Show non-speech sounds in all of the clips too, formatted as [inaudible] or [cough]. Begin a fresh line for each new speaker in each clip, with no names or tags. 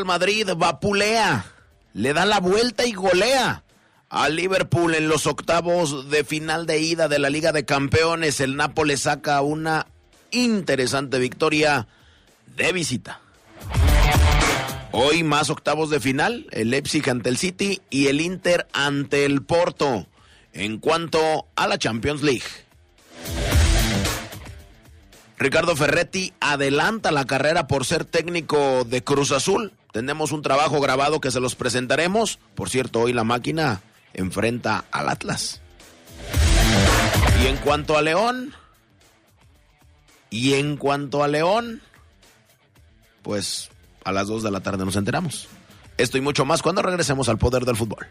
Real Madrid vapulea, le da la vuelta y golea a Liverpool en los octavos de final de ida de la Liga de Campeones. El Nápoles saca una interesante victoria de visita. Hoy más octavos de final, el Leipzig ante el City y el Inter ante el Porto. En cuanto a la Champions League. Ricardo Ferretti adelanta la carrera por ser técnico de Cruz Azul. Tenemos un trabajo grabado que se los presentaremos. Por cierto, hoy la máquina enfrenta al Atlas. Y en cuanto a León, y en cuanto a León, pues a las 2 de la tarde nos enteramos. Esto y mucho más cuando regresemos al poder del fútbol.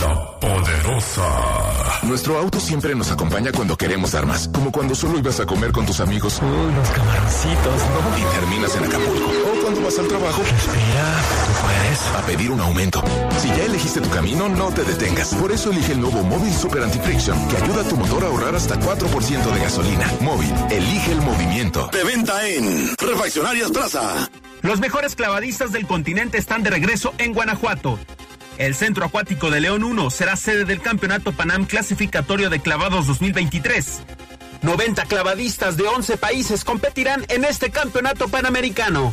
La poderosa. Nuestro auto siempre nos acompaña cuando queremos armas, como cuando solo ibas a comer con tus amigos.
Uy, los camaroncitos, ¿no?
Y terminas en Acapulco. O cuando vas al trabajo.
Respira, tú puedes.
A pedir un aumento. Si ya elegiste tu camino, no te detengas. Por eso elige el nuevo Móvil Super Anti-Friction, que ayuda a tu motor a ahorrar hasta 4% de gasolina. Móvil, elige el movimiento.
De venta en Refaccionarias Plaza.
Los mejores clavadistas del continente están de regreso en Guanajuato. El Centro Acuático de León 1 será sede del Campeonato Panam Clasificatorio de Clavados 2023. 90 clavadistas de 11 países competirán en este campeonato panamericano.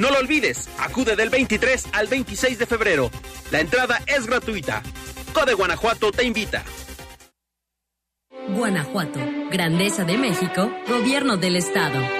No lo olvides, acude del 23 al 26 de febrero. La entrada es gratuita. Code Guanajuato te invita.
Guanajuato, Grandeza de México, Gobierno del Estado.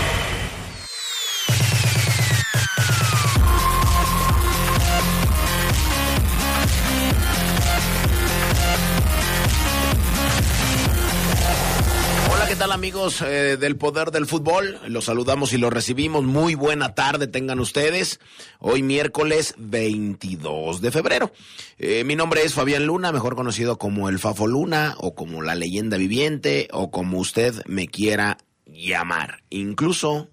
¿Qué tal amigos eh, del Poder del Fútbol? Los saludamos y los recibimos. Muy buena tarde tengan ustedes. Hoy miércoles 22 de febrero. Eh, mi nombre es Fabián Luna, mejor conocido como el Fafo Luna o como la leyenda viviente o como usted me quiera llamar. Incluso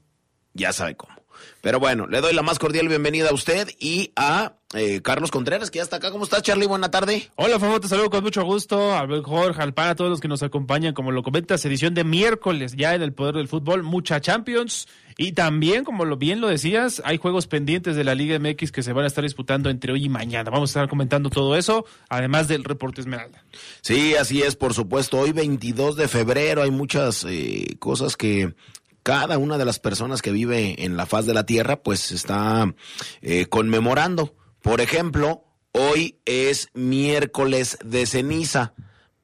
ya sabe cómo. Pero bueno, le doy la más cordial bienvenida a usted y a eh, Carlos Contreras, que ya está acá. ¿Cómo estás, Charlie? Buena tarde.
Hola, Fafo, te saludo con mucho gusto. Al Jorge, al PAN, a todos los que nos acompañan, como lo comentas, edición de miércoles ya en el Poder del Fútbol, mucha Champions. Y también, como lo bien lo decías, hay juegos pendientes de la Liga MX que se van a estar disputando entre hoy y mañana. Vamos a estar comentando todo eso, además del reporte Esmeralda.
Sí, así es, por supuesto. Hoy 22 de febrero hay muchas eh, cosas que cada una de las personas que vive en la faz de la tierra pues está eh, conmemorando. Por ejemplo, hoy es miércoles de ceniza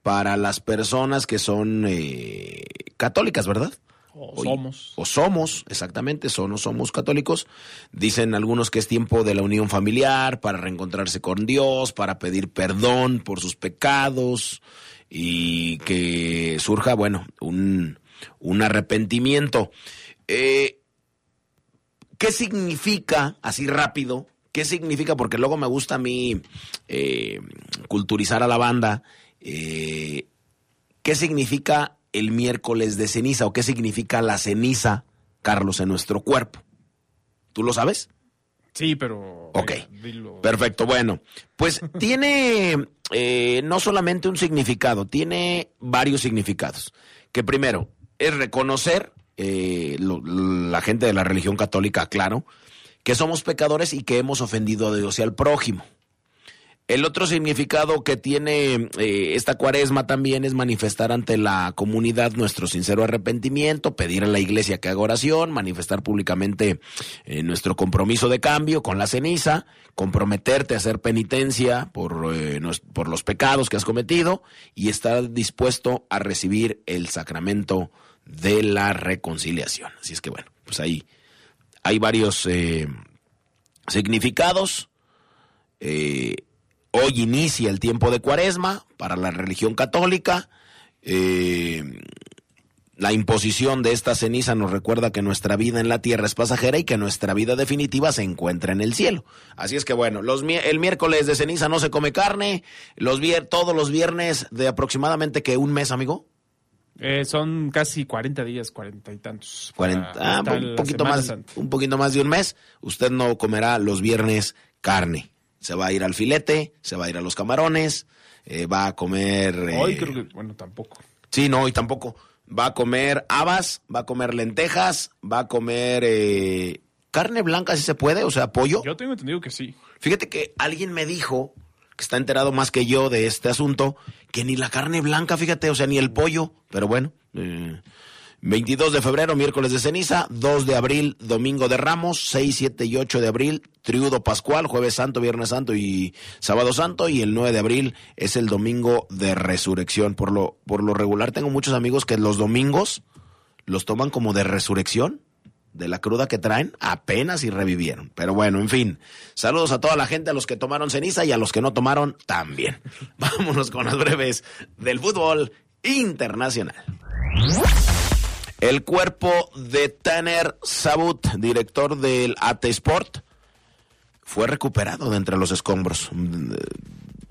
para las personas que son eh, católicas, ¿verdad?
O Hoy, somos.
O somos, exactamente, son o somos católicos. Dicen algunos que es tiempo de la unión familiar, para reencontrarse con Dios, para pedir perdón por sus pecados y que surja, bueno, un, un arrepentimiento. Eh, ¿Qué significa, así rápido, qué significa? Porque luego me gusta a mí eh, culturizar a la banda. Eh, ¿Qué significa el miércoles de ceniza o qué significa la ceniza, Carlos, en nuestro cuerpo? ¿Tú lo sabes?
Sí, pero...
Ok, perfecto. Bueno, pues [laughs] tiene eh, no solamente un significado, tiene varios significados. Que primero, es reconocer, eh, lo, la gente de la religión católica, claro, que somos pecadores y que hemos ofendido a Dios y al prójimo. El otro significado que tiene eh, esta cuaresma también es manifestar ante la comunidad nuestro sincero arrepentimiento, pedir a la iglesia que haga oración, manifestar públicamente eh, nuestro compromiso de cambio con la ceniza, comprometerte a hacer penitencia por, eh, por los pecados que has cometido y estar dispuesto a recibir el sacramento de la reconciliación. Así es que bueno, pues ahí hay varios eh, significados. Eh, hoy inicia el tiempo de cuaresma para la religión católica. Eh, la imposición de esta ceniza nos recuerda que nuestra vida en la tierra es pasajera y que nuestra vida definitiva se encuentra en el cielo. Así es que bueno, los, el miércoles de ceniza no se come carne, los todos los viernes de aproximadamente que un mes, amigo.
Eh, son casi 40 días, 40 y tantos.
40, ah, un poquito más, Santa. un poquito más de un mes. Usted no comerá los viernes carne. Se va a ir al filete, se va a ir a los camarones, eh, va a comer.
Hoy creo que, bueno, tampoco.
Sí, no, hoy tampoco. Va a comer habas, va a comer lentejas, va a comer eh, carne blanca, si se puede, o sea, pollo.
Yo tengo entendido que sí.
Fíjate que alguien me dijo que está enterado más que yo de este asunto, que ni la carne blanca, fíjate, o sea, ni el pollo, pero bueno. Eh, 22 de febrero, miércoles de ceniza, 2 de abril, domingo de Ramos, 6, 7 y 8 de abril, triudo pascual, jueves santo, viernes santo y sábado santo, y el 9 de abril es el domingo de resurrección. Por lo, por lo regular tengo muchos amigos que los domingos los toman como de resurrección de la cruda que traen, apenas y revivieron. Pero bueno, en fin, saludos a toda la gente, a los que tomaron ceniza y a los que no tomaron también. [laughs] Vámonos con las breves del fútbol internacional. El cuerpo de Tanner Sabut, director del AT Sport, fue recuperado de entre los escombros.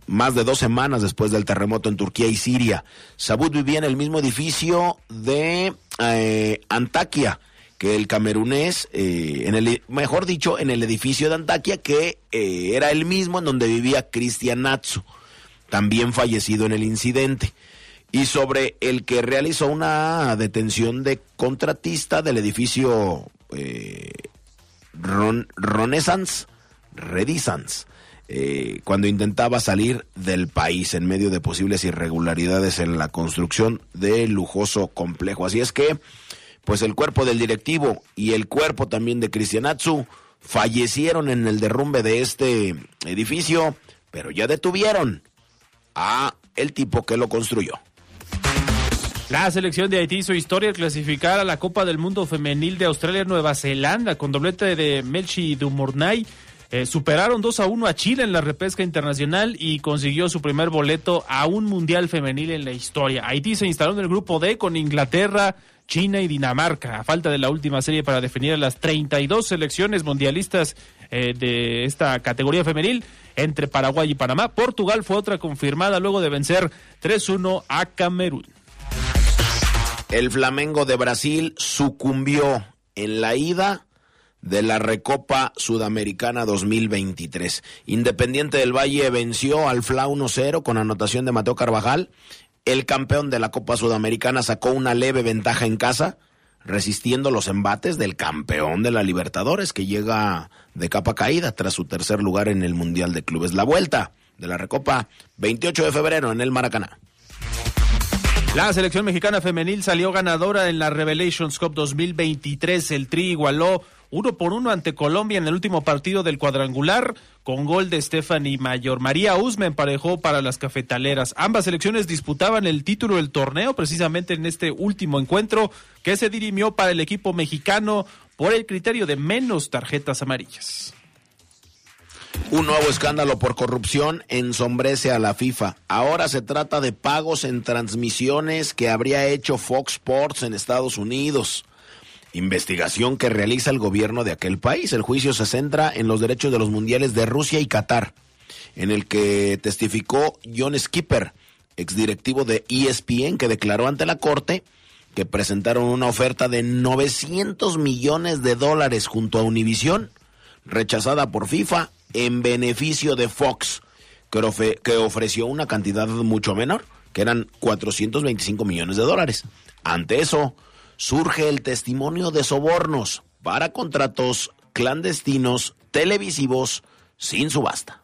Más de dos semanas después del terremoto en Turquía y Siria. Sabut vivía en el mismo edificio de eh, Antakya el camerunés, eh, en el, mejor dicho, en el edificio de Antakya, que eh, era el mismo en donde vivía Cristian Natsu, también fallecido en el incidente y sobre el que realizó una detención de contratista del edificio eh, Ron, Renaissance, eh, cuando intentaba salir del país en medio de posibles irregularidades en la construcción del lujoso complejo. Así es que, pues el cuerpo del directivo y el cuerpo también de Cristianatsu fallecieron en el derrumbe de este edificio, pero ya detuvieron a el tipo que lo construyó.
La selección de Haití hizo historia al clasificar a la Copa del Mundo Femenil de Australia-Nueva Zelanda con doblete de Melchi Dumornay. Eh, superaron 2 a 1 a Chile en la repesca internacional y consiguió su primer boleto a un mundial femenil en la historia. Haití se instaló en el grupo D con Inglaterra, China y Dinamarca, a falta de la última serie para definir a las 32 selecciones mundialistas eh, de esta categoría femenil entre Paraguay y Panamá. Portugal fue otra confirmada luego de vencer 3-1 a Camerún.
El Flamengo de Brasil sucumbió en la ida de la Recopa Sudamericana 2023. Independiente del Valle venció al FLA 1-0 con anotación de Mateo Carvajal. El campeón de la Copa Sudamericana sacó una leve ventaja en casa, resistiendo los embates del campeón de la Libertadores, que llega de capa caída tras su tercer lugar en el Mundial de Clubes. La vuelta de la Recopa, 28 de febrero en el Maracaná.
La selección mexicana femenil salió ganadora en la Revelations Cup 2023. El Tri igualó uno por uno ante Colombia en el último partido del cuadrangular con gol de Stephanie Mayor. María Usme emparejó para las cafetaleras. Ambas selecciones disputaban el título del torneo precisamente en este último encuentro que se dirimió para el equipo mexicano por el criterio de menos tarjetas amarillas.
Un nuevo escándalo por corrupción ensombrece a la FIFA. Ahora se trata de pagos en transmisiones que habría hecho Fox Sports en Estados Unidos. Investigación que realiza el gobierno de aquel país. El juicio se centra en los derechos de los mundiales de Rusia y Qatar, en el que testificó John Skipper, exdirectivo de ESPN, que declaró ante la corte que presentaron una oferta de 900 millones de dólares junto a Univision, rechazada por FIFA en beneficio de Fox, que, ofreció una cantidad mucho menor, que eran 425 millones de dólares. Ante eso, surge el testimonio de sobornos para contratos clandestinos televisivos sin subasta.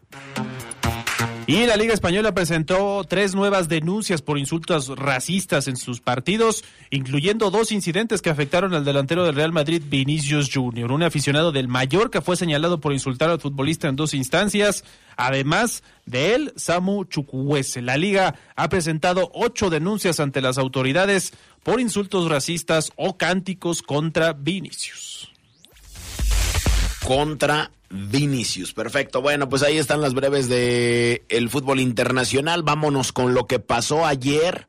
Y la Liga Española presentó tres nuevas denuncias por insultos racistas en sus partidos, incluyendo dos incidentes que afectaron al delantero del Real Madrid, Vinicius Junior. Un aficionado del Mallorca fue señalado por insultar al futbolista en dos instancias. Además de él, Samu Chukwueze. La Liga ha presentado ocho denuncias ante las autoridades por insultos racistas o cánticos contra Vinicius.
Contra Vinicius, perfecto. Bueno, pues ahí están las breves de el fútbol internacional. Vámonos con lo que pasó ayer,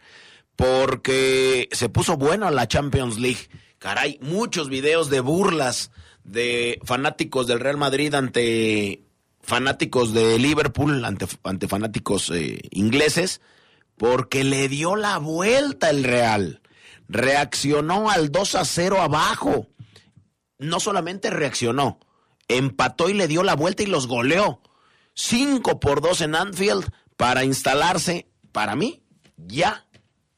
porque se puso bueno la Champions League. Caray, muchos videos de burlas de fanáticos del Real Madrid ante fanáticos de Liverpool, ante, ante fanáticos eh, ingleses, porque le dio la vuelta el Real. Reaccionó al 2 a 0 abajo. No solamente reaccionó, empató y le dio la vuelta y los goleó. 5 por 2 en Anfield para instalarse, para mí, ya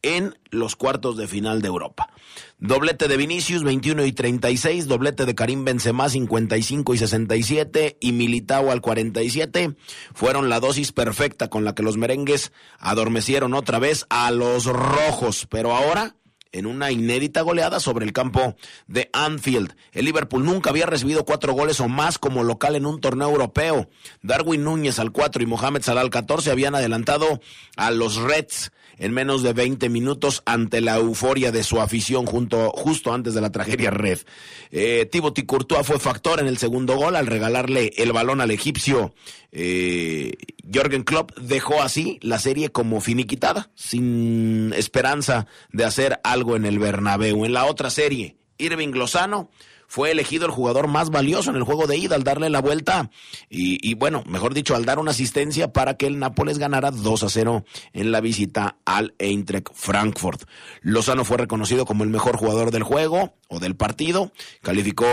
en los cuartos de final de Europa. Doblete de Vinicius 21 y 36, doblete de Karim Benzema 55 y 67 y Militao al 47 fueron la dosis perfecta con la que los merengues adormecieron otra vez a los rojos, pero ahora en una inédita goleada sobre el campo de Anfield. El Liverpool nunca había recibido cuatro goles o más como local en un torneo europeo. Darwin Núñez al 4 y Mohamed Salah al 14 habían adelantado a los Reds en menos de 20 minutos ante la euforia de su afición junto, justo antes de la tragedia Red. Eh, Thibaut Courtois fue factor en el segundo gol al regalarle el balón al egipcio. Eh, Jorgen Klopp dejó así la serie como finiquitada, sin esperanza de hacer algo en el Bernabéu. En la otra serie, Irving Lozano fue elegido el jugador más valioso en el juego de ida al darle la vuelta y, bueno, mejor dicho, al dar una asistencia para que el Nápoles ganara 2 a 0 en la visita al Eintracht Frankfurt. Lozano fue reconocido como el mejor jugador del juego o del partido, calificó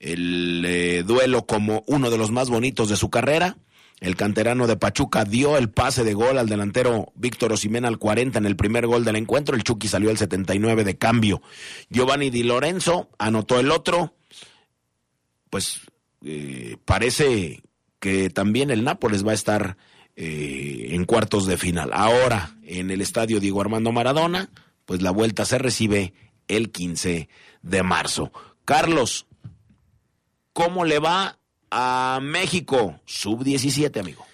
el eh, duelo como uno de los más bonitos de su carrera. El canterano de Pachuca dio el pase de gol al delantero Víctor Osimena al 40 en el primer gol del encuentro. El Chucky salió al 79 de cambio. Giovanni Di Lorenzo anotó el otro. Pues eh, parece que también el Nápoles va a estar eh, en cuartos de final. Ahora, en el estadio Diego Armando Maradona, pues la vuelta se recibe el 15 de marzo. Carlos, ¿cómo le va a México, sub-17, amigo.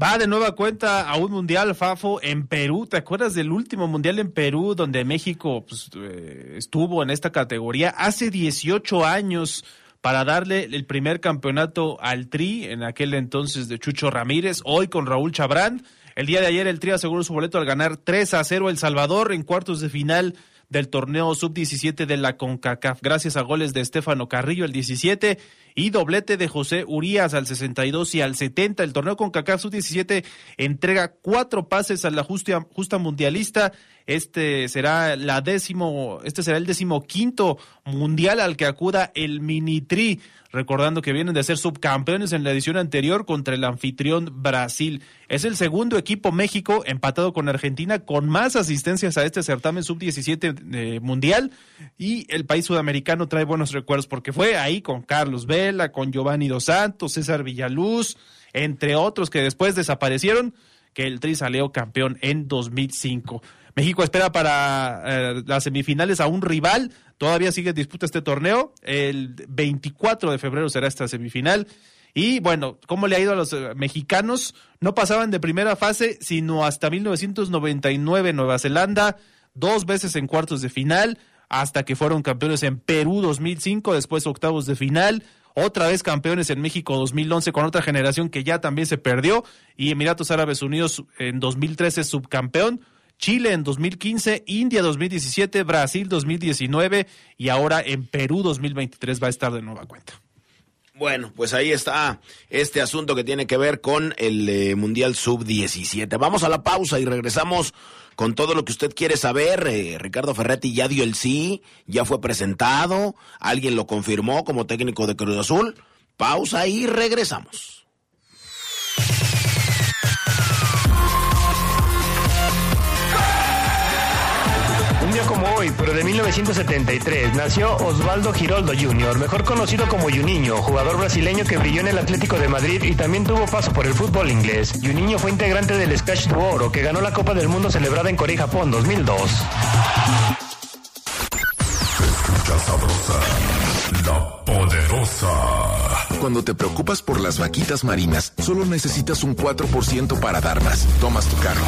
Va de nueva cuenta a un mundial, Fafo, en Perú. ¿Te acuerdas del último mundial en Perú donde México pues, eh, estuvo en esta categoría hace 18 años para darle el primer campeonato al Tri, en aquel entonces de Chucho Ramírez, hoy con Raúl Chabrán? El día de ayer el Tri aseguró su boleto al ganar 3 a 0 El Salvador en cuartos de final del torneo sub-17 de la CONCACAF, gracias a goles de Estefano Carrillo el 17 y doblete de José Urías al 62 y al 70. El torneo CONCACAF sub-17 entrega cuatro pases a la justa, mundialista. Este será la décimo, este será el décimo quinto mundial al que acuda el Minitri recordando que vienen de ser subcampeones en la edición anterior contra el anfitrión Brasil. Es el segundo equipo México empatado con Argentina con más asistencias a este certamen sub-17 eh, mundial y el país sudamericano trae buenos recuerdos porque fue ahí con Carlos Con Giovanni Dos Santos, César Villaluz, entre otros que después desaparecieron, que el Tri salió campeón en 2005. México espera para eh, las semifinales a un rival. Todavía sigue disputa este torneo. El 24 de febrero será esta semifinal. Y bueno, ¿cómo le ha ido a los eh, mexicanos? No pasaban de primera fase, sino hasta 1999 Nueva Zelanda, dos veces en cuartos de final, hasta que fueron campeones en Perú 2005, después octavos de final, otra vez campeones en México 2011 con otra generación que ya también se perdió, y Emiratos Árabes Unidos en 2013 subcampeón. Chile en 2015, India 2017, Brasil 2019 y ahora en Perú 2023 va a estar de nueva cuenta.
Bueno, pues ahí está este asunto que tiene que ver con el eh, Mundial Sub-17. Vamos a la pausa y regresamos con todo lo que usted quiere saber. Eh, Ricardo Ferretti ya dio el sí, ya fue presentado, alguien lo confirmó como técnico de Cruz Azul. Pausa y regresamos.
Hoy, pero de 1973, nació Osvaldo Giroldo Jr., mejor conocido como Juninho, jugador brasileño que brilló en el Atlético de Madrid y también tuvo paso por el fútbol inglés. Juninho fue integrante del Scratch du Oro, que ganó la Copa del Mundo celebrada en Corea y Japón 2002.
sabrosa, la poderosa.
Cuando te preocupas por las vaquitas marinas, solo necesitas un 4% para dar más. Tomas tu carro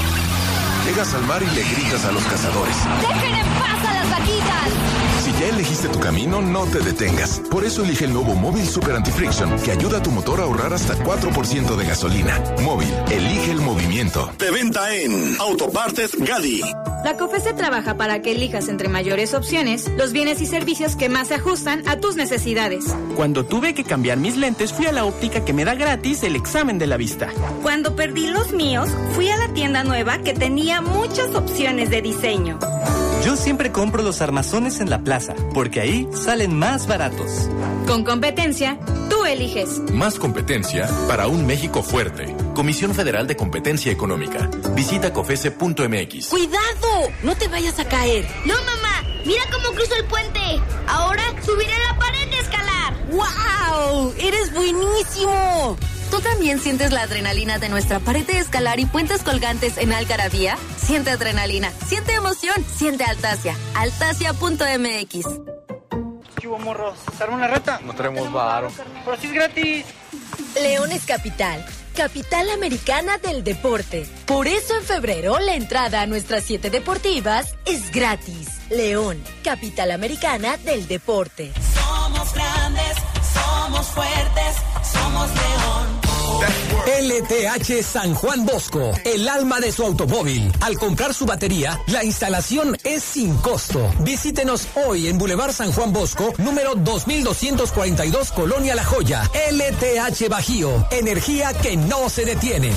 Llegas al mar y le gritas a los cazadores.
¡Dejen en paz a las vaquitas!
Ya elegiste tu camino, no te detengas. Por eso elige el nuevo Móvil Super Anti-Friction, que ayuda a tu motor a ahorrar hasta 4% de gasolina. Móvil, elige el movimiento.
De venta en Autopartes Gadi.
La COFESE trabaja para que elijas entre mayores opciones los bienes y servicios que más se ajustan a tus necesidades.
Cuando tuve que cambiar mis lentes, fui a la óptica que me da gratis el examen de la vista.
Cuando perdí los míos, fui a la tienda nueva que tenía muchas opciones de diseño.
Yo siempre compro los armazones en la plaza, porque ahí salen más baratos.
Con competencia, tú eliges.
Más competencia para un México fuerte. Comisión Federal de Competencia Económica. Visita cofese.mx.
¡Cuidado! No te vayas a caer.
No, mamá. Mira cómo cruzo el puente. Ahora subiré la pared de escalar.
¡Wow! ¡Eres buenísimo! ¿Tú también sientes la adrenalina de nuestra pared de escalar y puentes colgantes en Algarabía? Siente adrenalina, siente emoción, siente Altasia. Altasia.mx.
¿Qué hubo, morros? ¿Se arma una reta?
No tenemos varo.
Pero si es gratis.
León es capital. Capital Americana del Deporte. Por eso en febrero la entrada a nuestras siete deportivas es gratis. León, Capital Americana del Deporte.
Somos grandes, somos fuertes, somos León.
LTH San Juan Bosco, el alma de su automóvil. Al comprar su batería, la instalación es sin costo. Visítenos hoy en Boulevard San Juan Bosco, número 2242, Colonia La Joya. LTH Bajío, energía que no se detiene.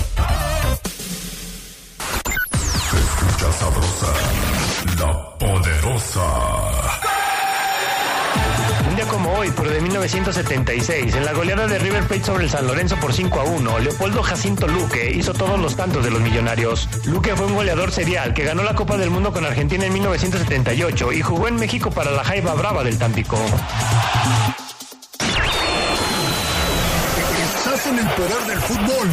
1976, en la goleada de River Plate sobre el San Lorenzo por 5 a 1, Leopoldo Jacinto Luque hizo todos los tantos de los millonarios. Luque fue un goleador serial que ganó la Copa del Mundo con Argentina en 1978 y jugó en México para la Jaiba Brava del Tampico.
Estás en el poder del fútbol.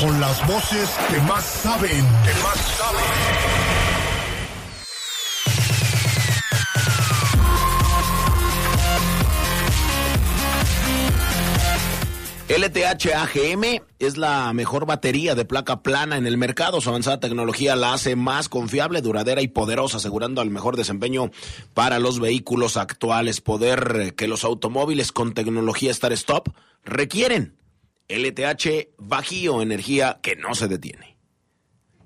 Con las voces que más saben, que más saben.
LTH AGM es la mejor batería de placa plana en el mercado. Su avanzada tecnología la hace más confiable, duradera y poderosa, asegurando el mejor desempeño para los vehículos actuales. Poder que los automóviles con tecnología Star Stop requieren. LTH Bajío, energía que no se detiene.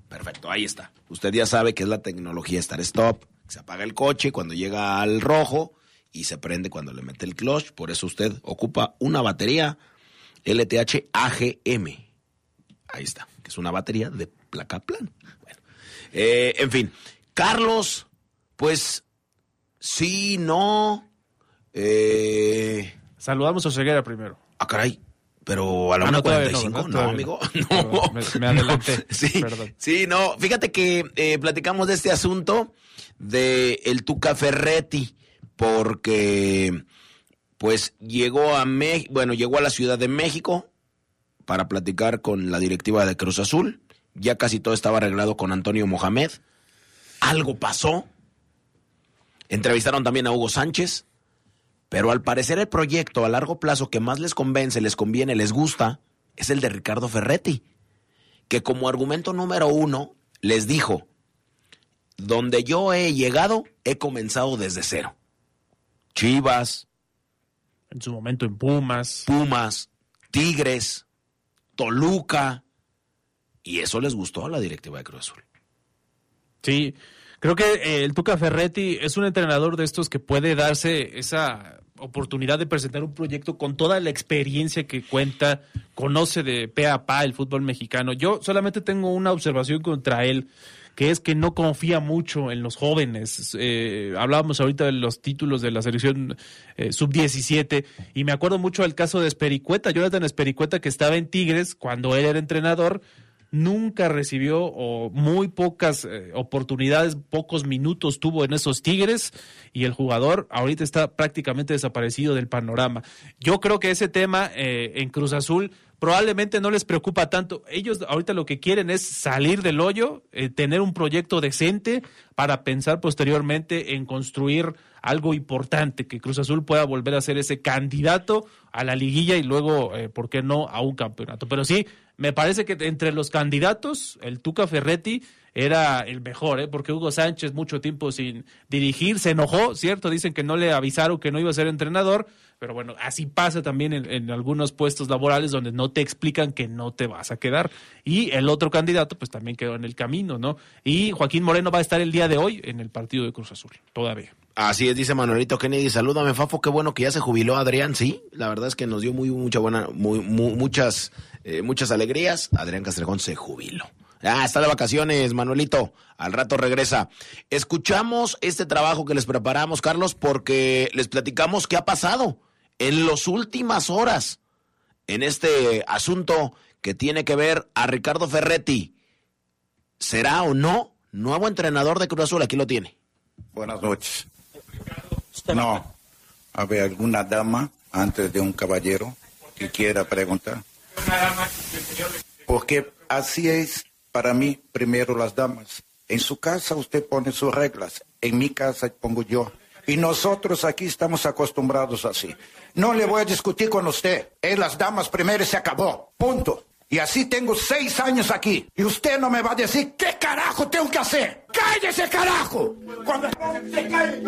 Perfecto, ahí está. Usted ya sabe que es la tecnología Star Stop. Se apaga el coche cuando llega al rojo y se prende cuando le mete el clutch. Por eso usted ocupa una batería LTH AGM. Ahí está, que es una batería de placa plana. Bueno, eh, en fin, Carlos, pues sí, no. Eh...
Saludamos a Ceguera primero.
Ah, caray. Pero a la
Ah, no,
1.45,
todavía
no,
no,
amigo.
todavía [laughs]
No.
Me, me adelanté. [laughs]
Sí,
Perdón.
sí, no. Fíjate que eh, platicamos de este asunto de el Tuca Ferretti, porque pues llegó a Me bueno, llegó a la Ciudad de México para platicar con la directiva de Cruz Azul. Ya casi todo estaba arreglado con Antonio Mohamed. Algo pasó. Entrevistaron también a Hugo Sánchez. Pero al parecer el proyecto a largo plazo que más les convence, les conviene, les gusta, es el de Ricardo Ferretti, que como argumento número uno les dijo, donde yo he llegado, he comenzado desde cero. Chivas,
En su momento en Pumas.
Pumas, Tigres, Toluca, y eso les gustó a la directiva de Cruz Azul.
Sí, creo que eh, el Tuca Ferretti es un entrenador de estos que puede darse esa oportunidad de presentar un proyecto con toda la experiencia que cuenta, conoce de pe a pa el fútbol mexicano. Yo solamente tengo una observación contra él, que es que no confía mucho en los jóvenes. Eh, hablábamos ahorita de los títulos de la selección eh, sub-17 y me acuerdo mucho del caso de Espericueta, Jonathan Espericueta que estaba en Tigres cuando él era entrenador nunca recibió o muy pocas eh, oportunidades, pocos minutos tuvo en esos Tigres y el jugador ahorita está prácticamente desaparecido del panorama. Yo creo que ese tema eh, en Cruz Azul probablemente no les preocupa tanto. Ellos ahorita lo que quieren es salir del hoyo, eh, tener un proyecto decente para pensar posteriormente en construir algo importante, que Cruz Azul pueda volver a ser ese candidato a la liguilla y luego, eh, ¿por qué no?, a un campeonato. Pero sí, me parece que entre los candidatos, el Tuca Ferretti era el mejor, ¿eh? porque Hugo Sánchez mucho tiempo sin dirigir, se enojó, ¿cierto? Dicen que no le avisaron que no iba a ser entrenador, pero bueno, así pasa también en, algunos puestos laborales donde no te explican que no te vas a quedar. Y el otro candidato, pues también quedó en el camino, ¿no? Y Joaquín Moreno va a estar el día de hoy en el partido de Cruz Azul, todavía.
Así es, dice Manuelito Kennedy. Salúdame, Fafo. Qué bueno que ya se jubiló Adrián. Sí, la verdad es que nos dio muy mucha buena, muy, muy- muchas, eh, muchas alegrías. Adrián Castrejón se jubiló. Ah, está de vacaciones, Manuelito. Al rato regresa. Escuchamos este trabajo que les preparamos, Carlos, porque les platicamos qué ha pasado en las últimas horas en este asunto que tiene que ver a Ricardo Ferretti. ¿Será o no nuevo entrenador de Cruz Azul? Aquí lo tiene.
Buenas noches. No, alguna dama antes de un caballero que quiera preguntar. Porque así es para mí primero las damas. En su casa usted pone sus reglas, en mi casa pongo yo. Y nosotros aquí estamos acostumbrados así. No le voy a discutir con usted. Es las damas primero y se acabó. Punto. Y así tengo seis años aquí. Y usted no me va a decir qué carajo tengo que hacer. ¡Cállese, carajo! Cuando se cae.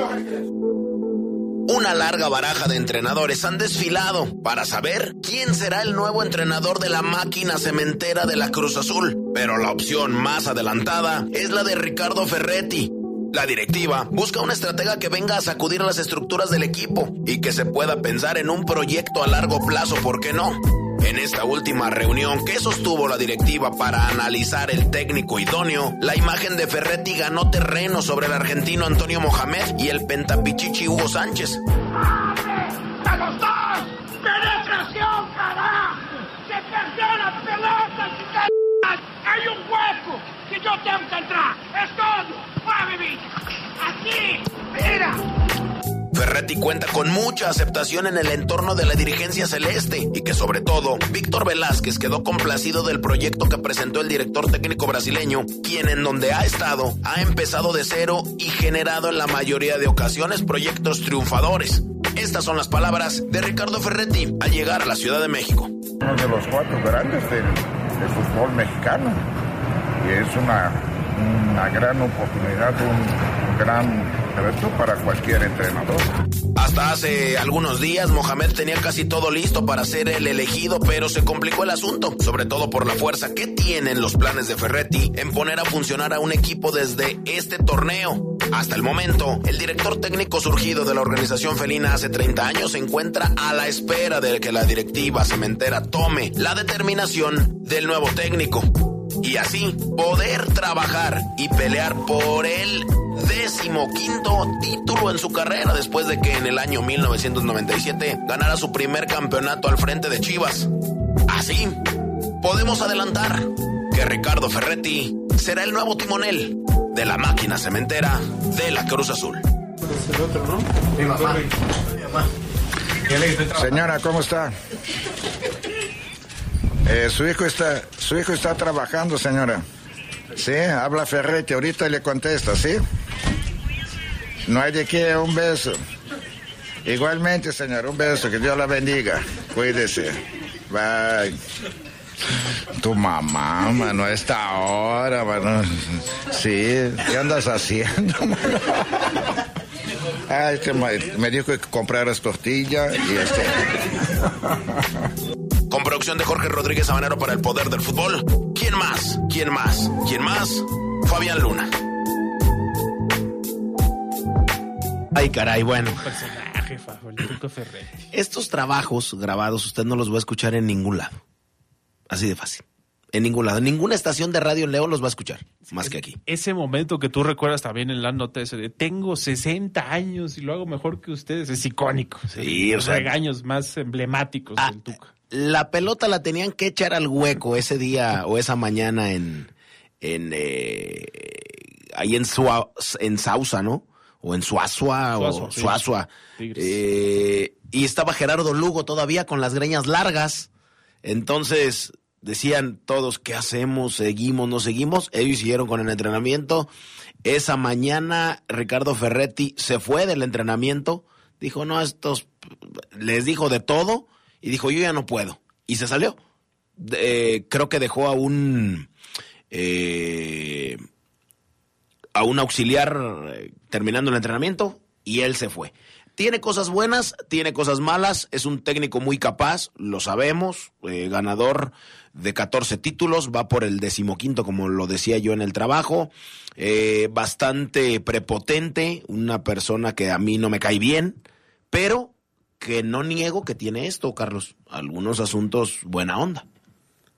Una larga baraja de entrenadores han desfilado para saber quién será el nuevo entrenador de la máquina cementera de la Cruz Azul. Pero la opción más adelantada es la de Ricardo Ferretti. La directiva busca una estratega que venga a sacudir las estructuras del equipo y que se pueda pensar en un proyecto a largo plazo, ¿por qué no? En esta última reunión que sostuvo la directiva para analizar el técnico idóneo, la imagen de Ferretti ganó terreno sobre el argentino Antonio Mohamed y el pentapichichi Hugo Sánchez.
¡A
Ferretti cuenta con mucha aceptación en el entorno de la dirigencia celeste y que sobre todo Víctor Velázquez quedó complacido del proyecto que presentó el director técnico brasileño, quien en donde ha estado ha empezado de cero y generado en la mayoría de ocasiones proyectos triunfadores. Estas son las palabras de Ricardo Ferretti al llegar a la Ciudad de México.
Uno de los cuatro grandes del, del fútbol mexicano. Y es una, una gran oportunidad, un gran reto para cualquier entrenador.
Hasta hace algunos días Mohamed tenía casi todo listo para ser el elegido, pero se complicó el asunto, sobre todo por la fuerza que tienen los planes de Ferretti en poner a funcionar a un equipo desde este torneo. Hasta el momento, el director técnico surgido de la organización felina hace 30 años se encuentra a la espera de que la directiva cementera tome la determinación del nuevo técnico y así poder trabajar y pelear por el decimoquinto título en su carrera después de que en el año 1997 ganara su primer campeonato al frente de Chivas. Así, podemos adelantar que Ricardo Ferretti será el nuevo timonel de la máquina cementera de la Cruz Azul.
Señora, ¿cómo está? Eh, su hijo está, su hijo está trabajando, señora. Sí, habla Ferretti, ahorita le contesta, ¿sí? No hay de qué, un beso. Igualmente, señor, un beso, que Dios la bendiga. Cuídese. Bye. Tu mamá, mano, a esta hora, mano. Sí, ¿qué andas haciendo, mano? Ay, que me, dijo que compraras tortilla y este.
Con producción de Jorge Rodríguez Sabanero para el poder del fútbol. ¿Quién más? ¿Quién más? ¿Quién más? Fabián Luna. Ay, caray, bueno.
Personaje, Ferretti.
Estos trabajos grabados usted no los va a escuchar en ningún lado. Así de fácil. En ningún lado. Ninguna estación de radio en León los va a escuchar. Más que aquí.
Ese momento que tú recuerdas también en la nota ese de tengo 60 años y lo hago mejor que ustedes es icónico.
Sí, o
Los
sea-
regaños más emblemáticos
Ah,
del Tuca.
La pelota la tenían que echar al hueco ese día o esa mañana en. en eh, ahí en, Sua- en Sausa, ¿no? O en Suazua,
Suazua,
o
sí.
Suazua. Eh, y estaba Gerardo Lugo todavía con las greñas largas. Entonces decían todos, ¿qué hacemos? ¿Seguimos? ¿No seguimos? Ellos siguieron con el entrenamiento. Esa mañana Ricardo Ferretti se fue del entrenamiento. Dijo, no, estos... Les dijo de todo y dijo, yo ya no puedo. Y se salió. Eh, creo que dejó a un... eh, a un auxiliar eh, terminando el entrenamiento y él se fue. Tiene cosas buenas, tiene cosas malas, es un técnico muy capaz, lo sabemos, eh, ganador de 14 títulos, va por el decimoquinto, como lo decía yo en el trabajo, eh, bastante prepotente, una persona que a mí no me cae bien, pero que no niego que tiene esto, Carlos, algunos asuntos buena onda.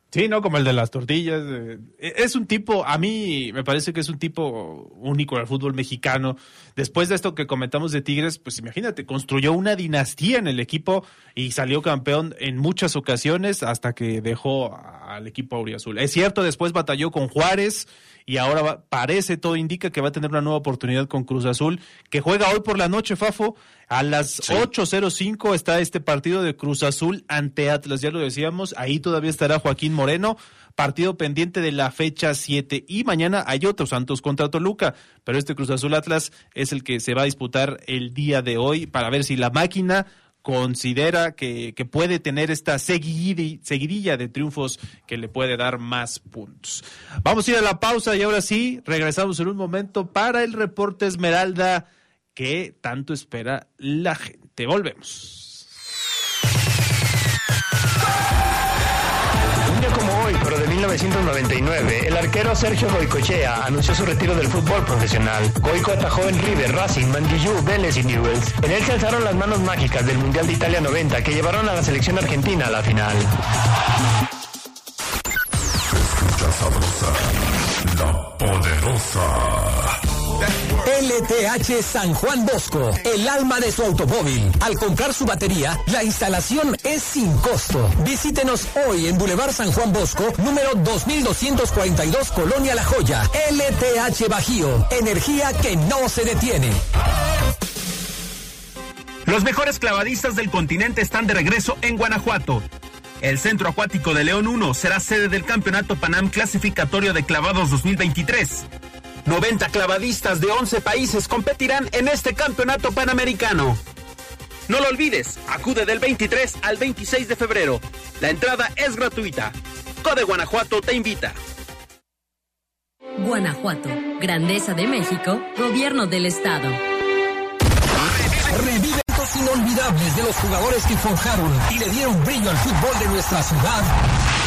Sí, ¿no? Como el de las tortillas. eh, Es un tipo, a mí me parece que es un tipo único en el fútbol mexicano. Después de esto que comentamos de Tigres, pues imagínate, construyó una dinastía en el equipo y salió campeón en muchas ocasiones hasta que dejó al equipo auriazul. Es cierto, después batalló con Juárez y ahora parece, todo indica que va a tener una nueva oportunidad con Cruz Azul, que juega hoy por la noche, Fafo. A las 8.05 está este partido de Cruz Azul ante Atlas, ya lo decíamos, ahí todavía estará Joaquín Moreno, partido pendiente de la fecha 7 y mañana hay otro Santos contra Toluca, pero este Cruz Azul Atlas es el que se va a disputar el día de hoy para ver si la máquina considera que, que puede tener esta seguidi- seguidilla de triunfos que le puede dar más puntos. Vamos a ir a la pausa y ahora sí, regresamos en un momento para el reporte Esmeralda que tanto espera la gente. Volvemos.
Un día como hoy, pero de 1999, el arquero Sergio Goicochea anunció su retiro del fútbol profesional. Goico atajó en River, Racing, Mandillú, Vélez y Newells. En él se alzaron las manos mágicas del Mundial de Italia 90 que llevaron a la selección argentina a la final.
Escucha sabrosa, la poderosa.
LTH San Juan Bosco, el alma de su automóvil. Al comprar su batería, la instalación es sin costo. Visítenos hoy en Boulevard San Juan Bosco, número 2242, Colonia La Joya. LTH Bajío, energía que no se detiene.
Los mejores clavadistas del continente están de regreso en Guanajuato. El Centro Acuático de León 1 será sede del Campeonato Panam Clasificatorio de Clavados 2023. 90 clavadistas de 11 países competirán en este campeonato panamericano. No lo olvides, acude del 23 al 26 de febrero. La entrada es gratuita. Code Guanajuato te invita.
Guanajuato, Grandeza de México, Gobierno del Estado.
Revive los inolvidables de los jugadores que forjaron y le dieron brillo al fútbol de nuestra ciudad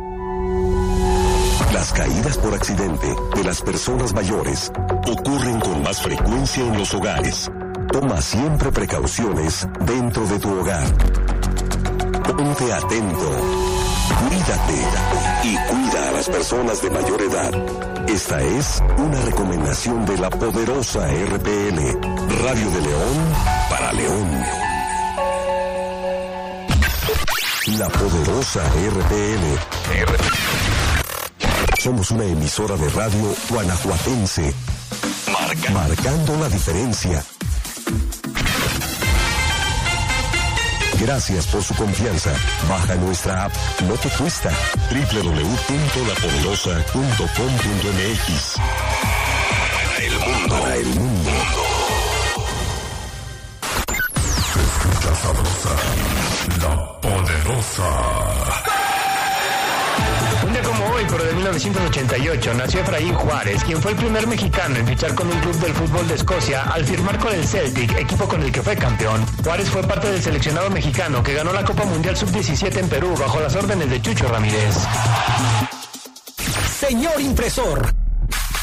Las caídas por accidente de las personas mayores ocurren con más frecuencia en los hogares. Toma siempre precauciones dentro de tu hogar. Ponte atento. Cuídate y cuida a las personas de mayor edad. Esta es una recomendación de la poderosa RPL, Radio de León para León. La poderosa RPL. Somos una emisora de radio guanajuatense. Marcando la diferencia. Gracias por su confianza. Baja nuestra app. No te cuesta. www.lapoderosa.com.mx. Para el mundo. Para el mundo.
Escucha sabrosa, la poderosa.
Hoy, pero de 1988, nació Efraín Juárez, quien fue el primer mexicano en fichar con un club del fútbol de Escocia al firmar con el Celtic, equipo con el que fue campeón. Juárez fue parte del seleccionado mexicano que ganó la Copa Mundial Sub-17 en Perú bajo las órdenes de Chucho Ramírez.
Señor impresor.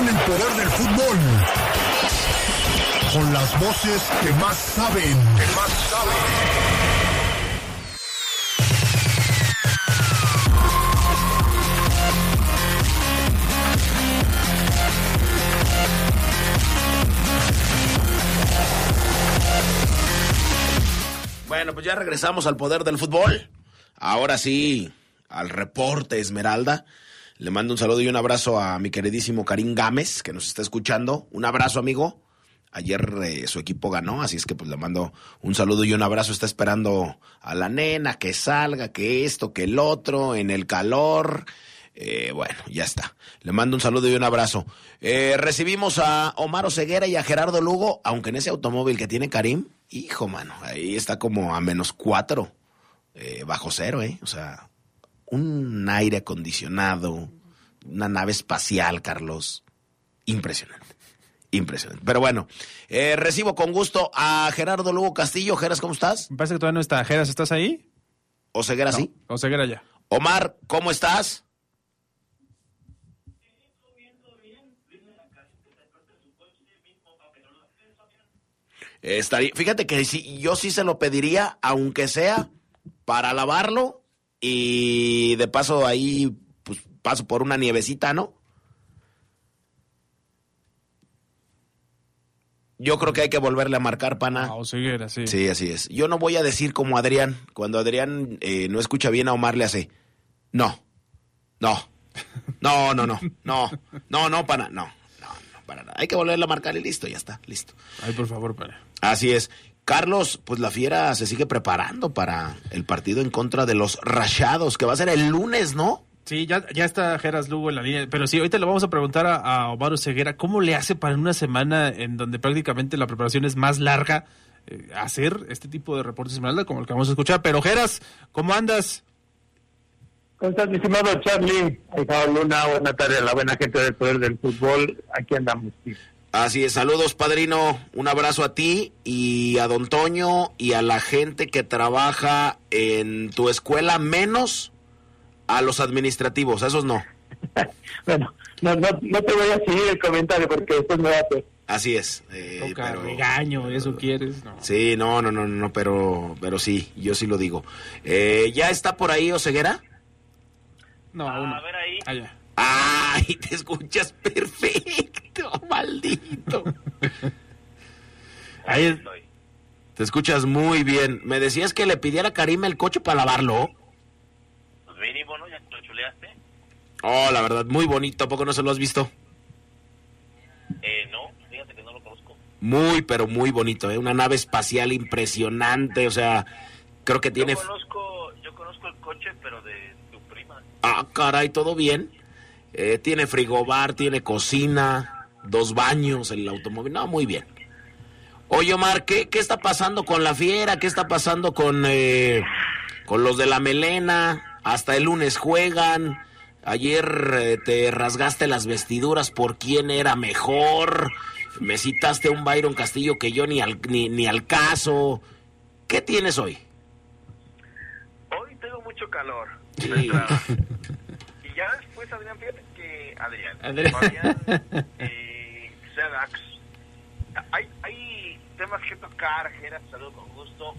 En el poder del fútbol. Con las voces. Que más saben.
Bueno, pues ya regresamos al poder del fútbol. Ahora sí, al reporte Esmeralda. Le mando un saludo y un abrazo a mi queridísimo Karim Gámez, que nos está escuchando. Un abrazo, amigo. Ayer eh, su equipo ganó, así es que pues le mando un saludo y un abrazo. Está esperando a la nena que salga, que esto, que el otro, en el calor. Eh, bueno, ya está. Le mando un saludo y un abrazo. Eh, recibimos a Omar Oseguera y a Gerardo Lugo, aunque en ese automóvil que tiene Karim, hijo, mano, ahí está como a menos cuatro, eh, bajo cero, ¿eh? O sea, un aire acondicionado, una nave espacial, Carlos. Impresionante. Impresionante. Pero bueno, eh, recibo con gusto a Gerardo Lugo Castillo. Geras, ¿cómo estás?
Me parece que todavía no está. Geras, ¿estás ahí?
Oseguera, sí.
Oseguera ya.
Omar, ¿cómo estás? Estaría, fíjate que sí, yo sí se lo pediría, aunque sea para lavarlo y de paso ahí pues paso por una nievecita, ¿no? Yo creo que hay que volverle a marcar, pana.
Ah, Oseguera, sí.
Sí, así es. Yo no voy a decir como Adrián. Cuando Adrián eh, no escucha bien a Omar, le hace. No. No. No, no, no. No. No, no, pana. No. No, no, para nada. Hay que volverle a marcar y listo, ya está. Listo.
Ay, por favor, para.
Así es. Carlos, pues la fiera se sigue preparando para el partido en contra de los rayados, que va a ser el lunes, ¿no?
Sí, ya, ya está Geras Lugo en la línea, pero sí, ahorita le vamos a preguntar a, a Omar Ceguera cómo le hace para en una semana en donde prácticamente la preparación es más larga eh, hacer este tipo de reportes semanales como el que vamos a escuchar. Pero Geras, ¿cómo andas?
¿Cómo estás, mi estimado Charlie? Luna, buena tarde a la buena gente del Poder del Fútbol. Aquí andamos, sí.
Así es, saludos padrino, un abrazo a ti y a don Toño y a la gente que trabaja en tu escuela, menos a los administrativos, a esos no. [laughs]
bueno, no, no, no te voy a seguir el comentario porque después me va a hacer.
Así es. Eh,
Toca
pero-
regaño, eso quieres. No.
Sí, no, no, no, no, pero, pero sí, yo sí lo digo. Eh, ¿Ya está por ahí Oseguera?
No,
A ver ahí.
Allá.
¡Ay, [laughs] te escuchas perfecto, maldito! [laughs] Ahí te escuchas muy bien. Me decías que le pidiera a Karim el coche para lavarlo.
Pues mínimo, ¿no? Ya te lo chuleaste.
Oh, la verdad, muy bonito. ¿A poco no se lo has visto?
Eh, no, fíjate que no lo conozco.
Muy, pero muy bonito, ¿eh? Una nave espacial impresionante. O sea, creo que tiene...
Yo conozco, yo conozco el coche, pero de tu prima.
Ah, caray, todo bien. Eh, tiene frigobar, tiene cocina, dos baños, el automóvil. No, muy bien. Oye, Omar, ¿qué, qué está pasando con la fiera? ¿Qué está pasando con, eh, con los de la melena? Hasta el lunes juegan. Ayer eh, te rasgaste las vestiduras por quién era mejor. Me citaste a un Byron Castillo que yo ni al, ni, ni al caso. ¿Qué tienes hoy?
Hoy tengo mucho calor.
Sí.
y ya después, Adrián, fíjate que Adrián,
Adrián.
Fabián, eh, [laughs] Sedax, hay, hay temas que tocar, Geras, saludo con gusto.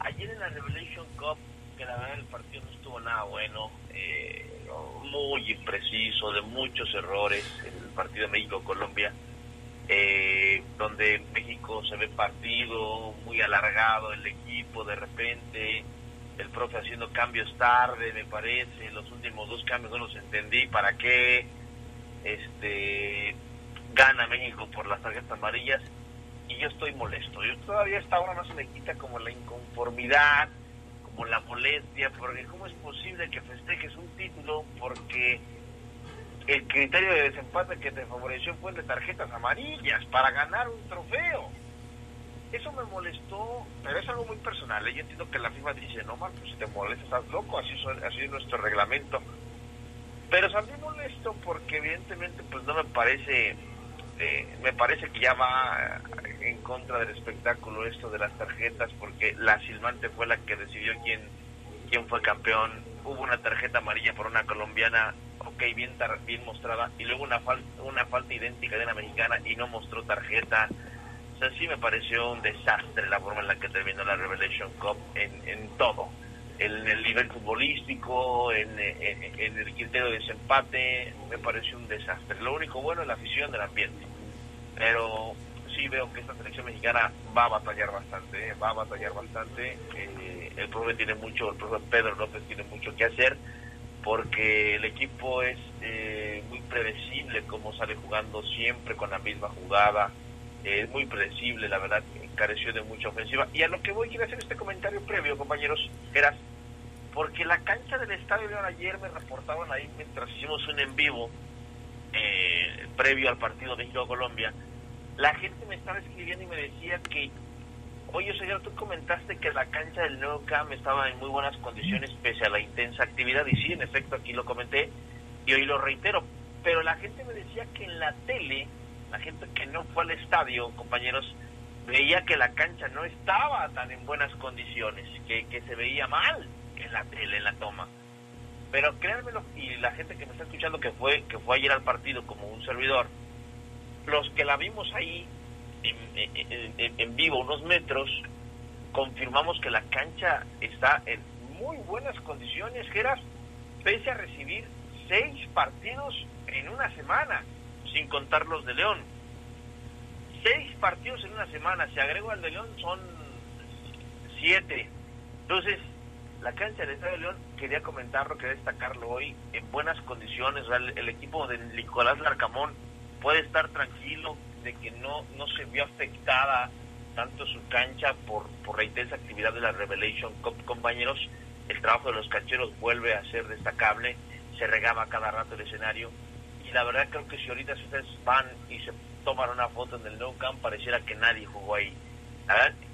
Ayer en la Revelation Cup, que la verdad el partido no estuvo nada bueno, eh, muy impreciso, de muchos errores, el partido México-Colombia, eh, donde México se ve partido, muy alargado el equipo de repente, el profe haciendo cambios tarde, me parece, los últimos dos cambios no los entendí, ¿para qué? Este, gana México por las tarjetas amarillas y yo estoy molesto. Yo todavía hasta ahora no se me quita como la inconformidad, como la molestia, porque ¿cómo es posible que festejes un título? Porque el criterio de desempate que te favoreció fue el de tarjetas amarillas para ganar un trofeo. Eso me molestó, pero es algo muy personal. ¿eh? Yo entiendo que la FIFA dice, no, Marcos, si te molesta, estás loco, así, son- así es nuestro reglamento. Pero salí molesto porque evidentemente pues no me parece, eh, me parece que ya va en contra del espectáculo esto de las tarjetas porque la silbante fue la que decidió quién, quién fue campeón. Hubo una tarjeta amarilla por una colombiana, ok, bien, tar- bien mostrada, y luego una, fal- una falta idéntica de una mexicana y no mostró tarjeta. O sea, sí me pareció un desastre la forma en la que terminó la Revelation Cup en, en todo. En el nivel futbolístico, en, en- en el criterio de desempate, me pareció un desastre. Lo único bueno es la afición del ambiente. Pero sí veo que esta selección mexicana va a batallar bastante, ¿eh? va a batallar bastante. Eh, el profe tiene mucho, el profe Pedro López tiene mucho que hacer porque el equipo es eh, muy predecible como sale jugando siempre con la misma jugada. Es muy predecible, la verdad, careció de mucha ofensiva. Y a lo que voy, quiero hacer este comentario previo, compañeros, eras porque la cancha del Estadio León ayer me reportaban ahí mientras hicimos un en vivo eh, previo al partido México-Colombia, la gente me estaba escribiendo y me decía que, oye, señor, tú comentaste que la cancha del nuevo CAM estaba en muy buenas condiciones pese a la intensa actividad, y sí, en efecto, aquí lo comenté, y hoy lo reitero, pero la gente me decía que en la tele, la gente que no fue al estadio, compañeros, veía que la cancha no estaba tan en buenas condiciones, que, que se veía mal en la tele, en la toma. Pero créanmelo, y la gente que me está escuchando que fue, que fue ayer al partido como un servidor, los que la vimos ahí en, en- vivo, unos metros, confirmamos que la cancha está en muy buenas condiciones, Geras, pese a recibir seis partidos en una semana, sin contar los de León. Seis partidos en una semana, si agrego al de León son siete. Entonces, la cancha del Estadio León, quería comentarlo, quería destacarlo hoy, en buenas condiciones. El equipo de Nicolás Larcamón puede estar tranquilo de que no, no se vio afectada tanto su cancha por, por la intensa actividad de la Revelation Cup, compañeros. El trabajo de los cancheros vuelve a ser destacable. se regaba cada rato el escenario. Y la verdad creo que si ahorita ustedes van y se toman una foto en el Nou Camp, pareciera que nadie jugó ahí.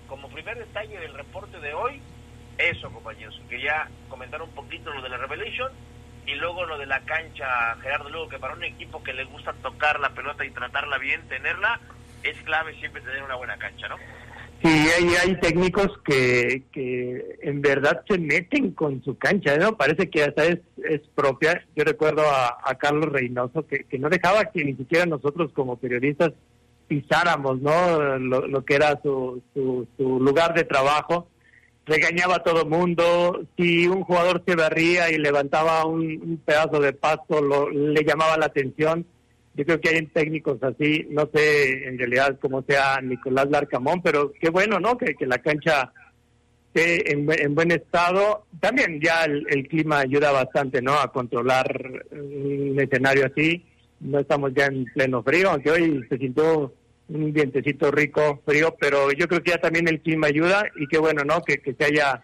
Como primer detalle del reporte de hoy, eso compañeros, quería comentar un poquito lo de la Revelation y luego lo de la cancha, Gerardo, luego que para un equipo que le gusta tocar la pelota y tratarla bien, tenerla, es clave siempre tener una buena cancha, ¿no?
Sí, hay, hay técnicos que, que en verdad se meten con su cancha, ¿no? Parece que hasta es, es propia. Yo recuerdo a, a Carlos Reynoso que, que no dejaba que ni siquiera nosotros como periodistas pisáramos, ¿no? Lo, que era su, su, su lugar de trajo. Regañaba a todo mundo. Si un jugador se barría y levantaba un, un pedazo de pasto, lo, le llamaba la atención yo creo que hay técnicos así, no sé en realidad cómo sea Nicolás Larcamón, pero qué bueno, ¿no? Que, que la cancha esté en, en buen estado. También ya el, el clima ayuda bastante, ¿no? A controlar un escenario así. No estamos ya en pleno frío, aunque hoy se sintió un vientecito rico, frío, pero yo creo que ya también el clima ayuda y qué bueno, ¿no? Que, que se haya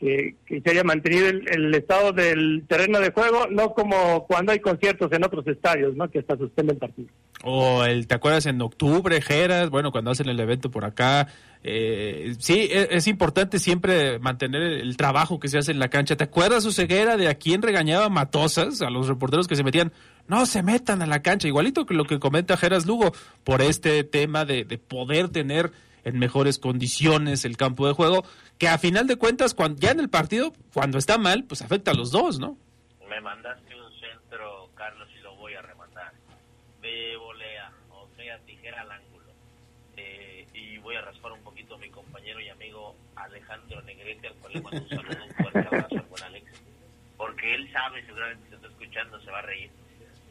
que, que se haya mantenido el, el estado del terreno de juego, no como cuando hay conciertos en otros estadios, ¿no? Que hasta suspenden partidos.
O el, ¿te acuerdas en octubre, Geras? Bueno, cuando hacen el evento por acá. Eh, sí, es, es importante siempre mantener el, el trabajo que se hace en la cancha. ¿Te acuerdas, ceguera de a quién regañaba Matosas? A los reporteros que se metían. No se metan a la cancha. Igualito que lo que comenta Geras Lugo, por este tema de, de poder tener en mejores condiciones el campo de juego, que a final de cuentas, cuando, ya en el partido, cuando está mal, pues afecta a los dos, ¿no?
Me mandaste un centro, Carlos, y lo voy a remandar. De volea, o sea, tijera al ángulo. Eh, y voy a raspar un poquito a mi compañero y amigo Alejandro Negrete, al cual le mando un saludo, un fuerte abrazo al buen Alex. Porque él sabe, seguramente se está escuchando, se va a reír.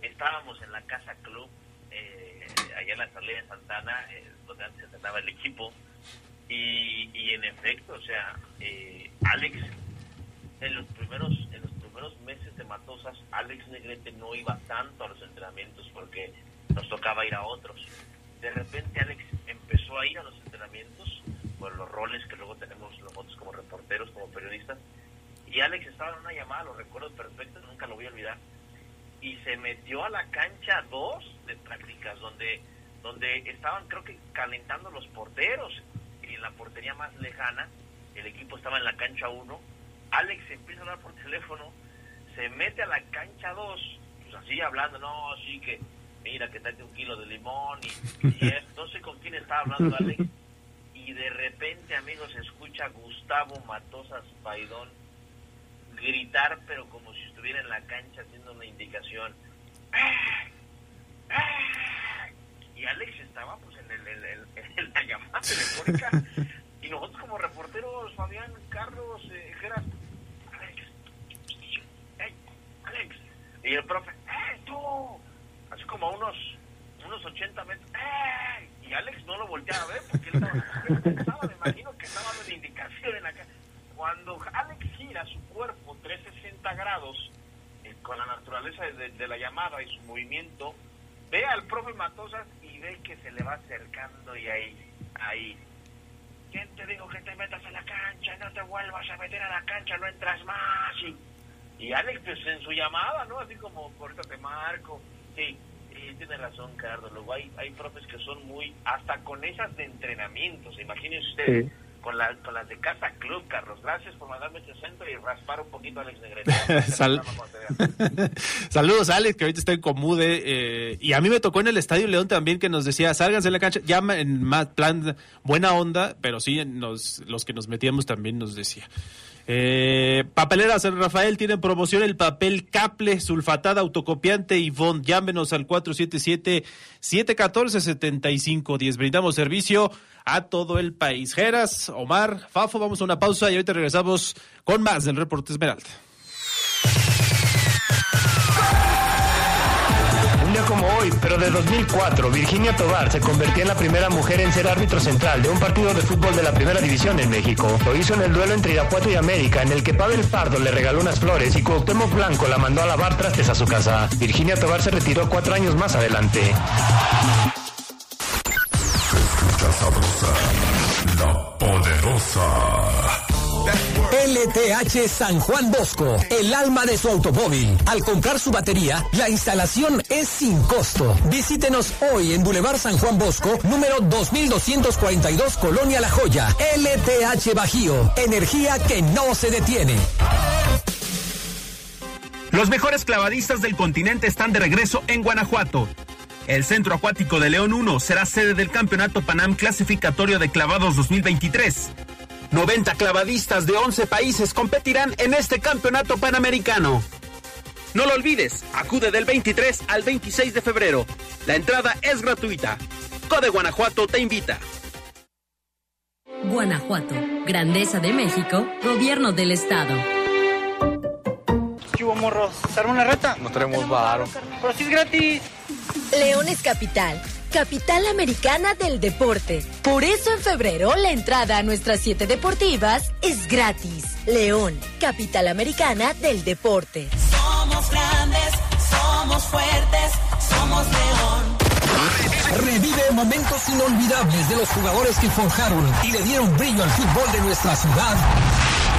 Estábamos en la Casa Club, eh, allá en la salida de Santana, eh, donde antes entrenaba el equipo. Y, y en efecto, o sea, eh, Alex en los primeros en los primeros meses de Matosas Alex Negrete no iba tanto a los entrenamientos porque nos tocaba ir a otros. De repente Alex empezó a ir a los entrenamientos por los roles que luego tenemos nosotros como reporteros como periodistas. Y Alex estaba en una llamada lo recuerdo perfecto nunca lo voy a olvidar y se metió a la cancha 2 de prácticas donde donde estaban creo que calentando los porteros. Y en la portería más lejana el equipo estaba en la cancha 1 Alex empieza a hablar por teléfono, se mete a la cancha 2, pues así hablando, no, sí que, mira que trate un kilo de limón y, no sé con quién estaba hablando Alex, y de repente, amigos, escucha Gustavo Matosas Paidón gritar, pero como si estuviera en la cancha haciendo una indicación. Y Alex estaba pues en, el, en el- en la llamada telefónica y nosotros como reporteros, Fabián, Carlos, eh, Geras, Alex, Alex, y el profe, ¡eh, tú! Así como a unos, unos 80 metros, ¡eh! Y Alex no lo volteaba a ver porque él estaba, [laughs] pensaba, me imagino que estaba dando indicación en la ca- Cuando Alex gira su cuerpo 360 grados eh, con la naturaleza de, la llamada y su movimiento, ve al profe Matosas y ve que se le va acercando y ahí, ahí, ¿Quién te dijo que te metas a la cancha? No te vuelvas a meter a la cancha, no entras más. Y, y Alex, pues en su llamada, ¿no? Así como, ahorita te marco. Sí, sí, tiene razón, Carlos. Luego hay, hay profes que son muy, hasta con esas de entrenamientos. Imagínense ustedes. Con, la, con las de Casa Club, Carlos. Gracias por mandarme este centro y raspar un poquito a Alex Negrete. [laughs]
Sal- [laughs] Saludos, Alex, que ahorita está en Comude. eh, y a mí me tocó en el Estadio León también que nos decía, sálganse de la cancha, ya en más plan buena onda, pero sí, nos, los que nos metíamos también nos decía. Eh, papeleras San Rafael tiene en promoción el papel Caple, sulfatada, autocopiante y Bond. Llámenos al 477-714-7510. Brindamos servicio a todo el país. Geras, Omar, Fafo, vamos a una pausa y ahorita regresamos con más del reporte Esmeralda.
Como hoy, pero de 2004, Virginia Tobar se convertía en la primera mujer en ser árbitro central de un partido de fútbol de la primera división en México. Lo hizo en el duelo entre Irapuato y América, en el que Pavel Pardo le regaló unas flores y Cuauhtémoc Blanco la mandó a lavar trastes a su casa. Virginia Tobar se retiró cuatro años más adelante.
Escucha sabrosa, la poderosa.
LTH San Juan Bosco, el alma de su automóvil. Al comprar su batería, la instalación es sin costo. Visítenos hoy en Boulevard San Juan Bosco, número 2242, Colonia La Joya. LTH Bajío, energía que no se detiene.
Los mejores clavadistas del continente están de regreso en Guanajuato. El Centro Acuático de León 1 será sede del Campeonato Panam Clasificatorio de Clavados 2023. 90 clavadistas de 11 países competirán en este campeonato panamericano. No lo olvides, acude del 23 al 26 de febrero. La entrada es gratuita. Code Guanajuato te invita.
Guanajuato, Grandeza de México, Gobierno del Estado.
¿Qué hubo, morros? ¿Se arma una reta?
No tenemos varo.
Pero si es gratis.
León es capital, capital americana del deporte. Por eso en febrero la entrada a nuestras siete deportivas es gratis. León, capital americana del deporte.
Somos grandes, somos fuertes, somos León.
Revive momentos inolvidables de los jugadores que forjaron y le dieron brillo al fútbol de nuestra ciudad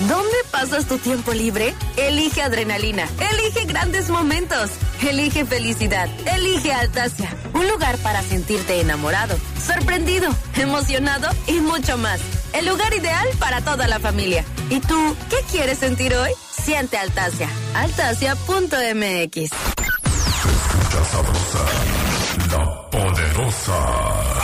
¿Dónde pasas tu tiempo libre? Elige adrenalina, elige grandes momentos, elige felicidad, elige Altasia. Un lugar para sentirte enamorado, sorprendido, emocionado y mucho más. El lugar ideal para toda la familia. ¿Y tú qué quieres sentir hoy? Siente Altasia. Altasia.mx.
Escucha sabrosa, la poderosa.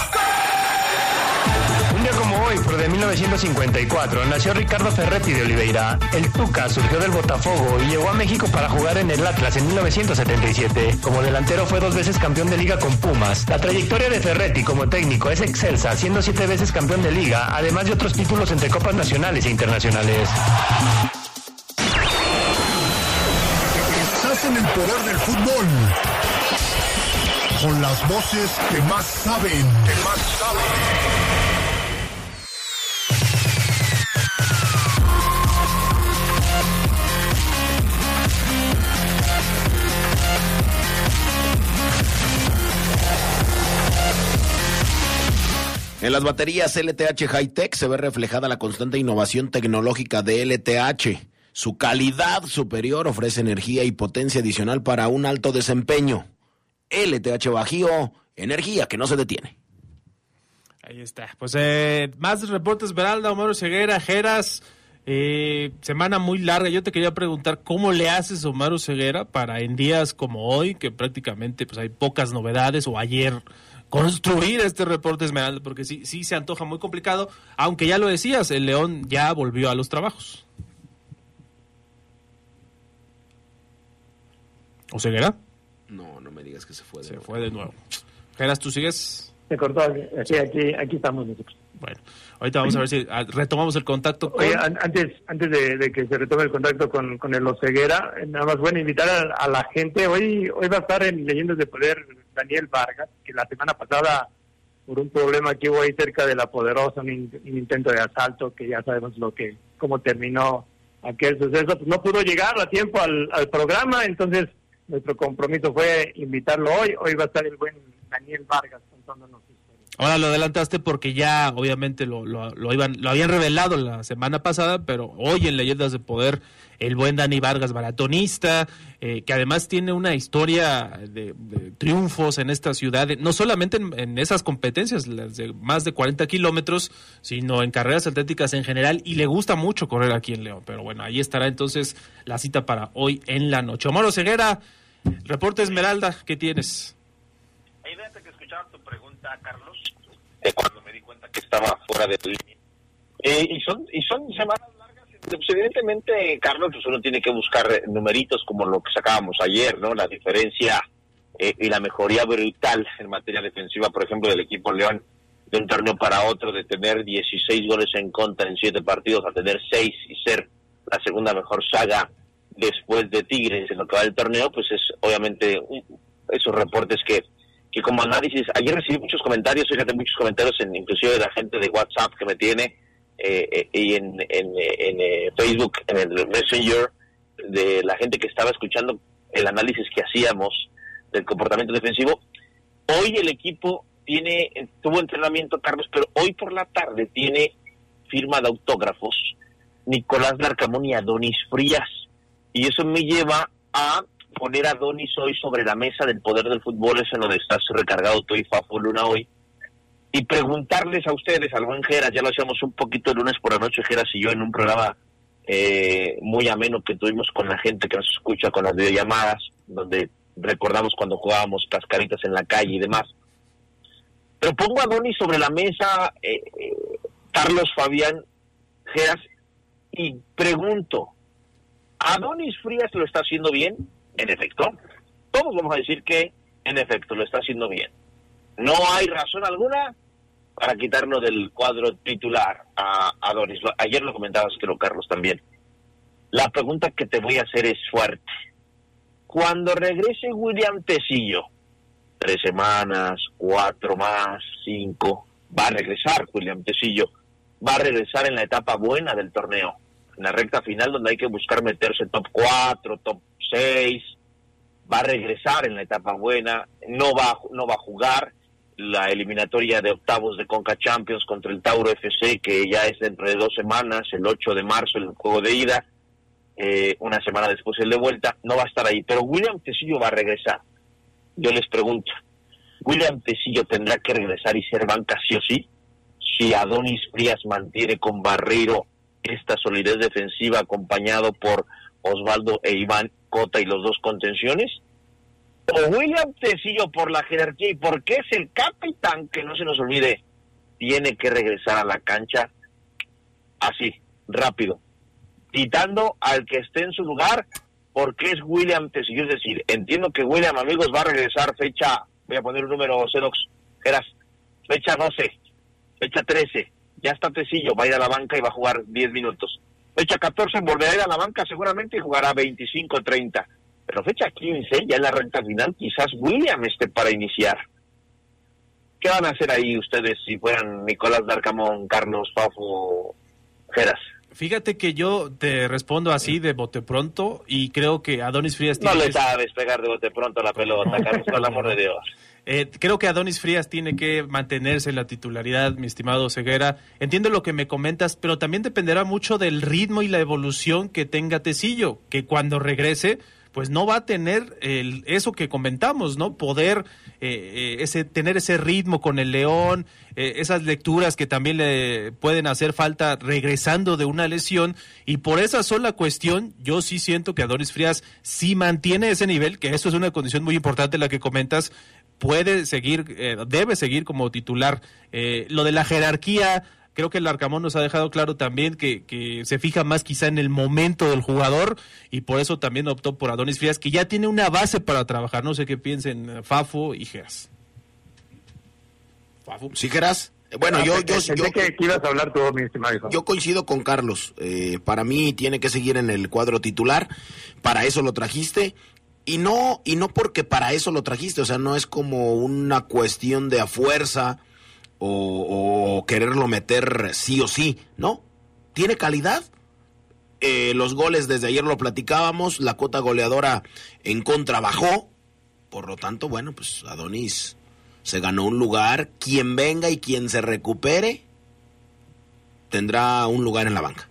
1954, nació Ricardo Ferretti de Oliveira. El Tuca surgió del Botafogo y llegó a México para jugar en el Atlas en 1977. Como delantero fue dos veces campeón de liga con Pumas. La trayectoria de Ferretti como técnico es excelsa, siendo siete veces campeón de liga, además de otros títulos entre copas nacionales e internacionales.
Estás en el poder del fútbol. Con las voces que más saben. Que más saben.
En las baterías LTH Hightech se ve reflejada la constante innovación tecnológica de LTH. Su calidad superior ofrece energía y potencia adicional para un alto desempeño. LTH Bajío, energía que no se detiene.
Ahí está. Pues eh, más reportes, Veralda, Omar Ceguera, Jeras. Eh, semana muy larga. Yo te quería preguntar cómo le haces, Omar Ceguera, para en días como hoy, que prácticamente pues hay pocas novedades, o ayer, construir este reporte Esmeralda, porque sí, sí se antoja muy complicado, aunque ya lo decías, el León ya volvió a los trabajos. ¿O Ceguera?
No, no me digas que se fue de
Se
nuevo.
fue de nuevo. Geras, ¿tú sigues?
Se cortó. Aquí, aquí, aquí estamos nosotros.
Bueno, ahorita vamos a ver si ah, retomamos el contacto con...
Oye, an- antes, antes de, de que se retome el contacto con, con el Oceguera, eh, nada más bueno invitar a, a la gente. Hoy, hoy va a estar en Leyendas de Poder Daniel Vargas, que la semana pasada, por un problema que hubo ahí cerca de la Poderosa, un, in- un intento de asalto, que ya sabemos lo que cómo terminó aquel suceso, pues no pudo llegar a tiempo al programa, entonces nuestro compromiso fue invitarlo hoy. Hoy va a estar el buen Daniel Vargas contándonos
Ahora lo adelantaste porque ya obviamente lo, lo, iban, lo habían revelado la semana pasada, pero hoy en Leyendas de Poder, el buen Dani Vargas, maratonista, eh, que además tiene una historia de, triunfos en esta ciudad, no solamente en, esas competencias, las de más de 40 kilómetros, sino en carreras atléticas en general, y le gusta mucho correr aquí en León. Pero bueno, ahí estará entonces la cita para hoy en la noche. Omar Ceguera, reporte Esmeralda, ¿qué tienes?
Que escuchaba tu pregunta, Carlos, cuando me di cuenta que estaba fuera de línea. Eh, y son y son semanas largas. Pues evidentemente, Carlos, pues uno tiene que buscar eh, numeritos como lo que sacábamos ayer, ¿no? La diferencia eh, y la mejoría brutal en materia defensiva, por ejemplo, del equipo León de un torneo para otro, de tener 16 goles en contra en 7 partidos a tener 6 y ser la segunda mejor saga después de Tigres en lo que va del torneo, pues es obviamente esos reportes que, que como análisis, ayer recibí muchos comentarios, fíjate, muchos comentarios en inclusive de la gente de WhatsApp que me tiene eh, eh, y en, en, eh, Facebook, en el Messenger, de la gente que estaba escuchando el análisis que hacíamos del comportamiento defensivo. Hoy el equipo tiene, tuvo entrenamiento, Carlos, pero hoy por la tarde tiene firma de autógrafos Nicolás Larcamón y Adonis Frías. Y eso me lleva a poner a Adonis hoy sobre la mesa del poder del fútbol, es en donde estás recargado tú y Fafo Luna hoy, y preguntarles a ustedes, al buen Geras, ya lo hacíamos un poquito el lunes por la noche, Geras y yo, en un programa eh, muy ameno que tuvimos con la gente que nos escucha con las videollamadas, donde recordamos cuando jugábamos cascaritas en la calle y demás. Pero pongo a Adonis sobre la mesa, eh, eh, Carlos Fabián Geras, y pregunto, ¿Adonis Frías lo está haciendo bien? En efecto. Todos vamos a decir que, en efecto, lo está haciendo bien. No hay razón alguna para quitarlo del cuadro titular a Adonis. Lo- Ayer lo comentabas, creo, Carlos, también. La pregunta que te voy a hacer es fuerte. Cuando regrese William Tecillo, tres semanas, cuatro más, cinco, va a regresar William Tecillo, va a regresar en la etapa buena del torneo, en la recta final donde hay que buscar meterse top 4, top 6, va a regresar en la etapa buena, no va, no va a jugar la eliminatoria de octavos de Conca Champions contra el Tauro FC, que ya es dentro de dos semanas, el 8 de marzo, el juego de ida, eh, una semana después el de vuelta, no va a estar ahí, pero William Tecillo va a regresar. Yo les pregunto, ¿William Tecillo tendrá que regresar y ser banca sí o sí? Si Adonis Frías mantiene con Barreiro esta solidez defensiva acompañado por Osvaldo e Iván Cota y los dos contenciones, o William Tecillo por la jerarquía y porque es el capitán, que no se nos olvide, tiene que regresar a la cancha así, rápido, quitando al que esté en su lugar, porque es William Tecillo. Es decir, entiendo que William, amigos, va a regresar fecha, voy a poner un número, Xerox, Geras, fecha 12, fecha 13, ya está Tecillo, va a ir a la banca y va a jugar 10 minutos. Fecha 14 volverá a ir a la banca seguramente y jugará 25, 30. Pero fecha 15, ya en la recta final, quizás William esté para iniciar. ¿Qué van a hacer ahí ustedes si fueran Nicolás Darcamón, Carlos Fafo, Geras?
Fíjate que yo te respondo así de bote pronto y creo que Adonis Frías
No le sabes pegar de bote pronto la pelota, Carlos, por el amor de Dios.
Eh, creo que Adonis Frías tiene que mantenerse en la titularidad, mi estimado Ceguera. Entiendo lo que me comentas, pero también dependerá mucho del ritmo y la evolución que tenga Tecillo, que cuando regrese, pues no va a tener el, eso que comentamos, ¿no? Poder eh, eh, ese, tener ese ritmo con el León, eh, esas lecturas que también le pueden hacer falta regresando de una lesión. Y por esa sola cuestión, yo sí siento que Adonis Frías sí mantiene ese nivel, que eso es una condición muy importante la que comentas, puede seguir, eh, debe seguir como titular. Eh, lo de la jerarquía, creo que el Arcamón nos ha dejado claro también que, que se fija más quizá en el momento del jugador y por eso también optó por Adonis Frías, que ya tiene una base para trabajar. No sé qué piensen eh, Fafo y Geras.
¿Sí, Geras? Bueno,
Ah,
yo, yo, yo,
que, que ibas a hablar tú, mi estimado hijo.
yo coincido con Carlos. Eh, para mí tiene que seguir en el cuadro titular. Para eso lo trajiste. Y no, y no porque para eso lo trajiste. O sea, no es como una cuestión de a fuerza o, quererlo meter sí o sí. No. Tiene calidad. Eh, los goles desde ayer lo platicábamos. La cuota goleadora en contra bajó. Por lo tanto, bueno, pues Adonis se ganó un lugar. Quien venga y quien se recupere tendrá un lugar en la banca.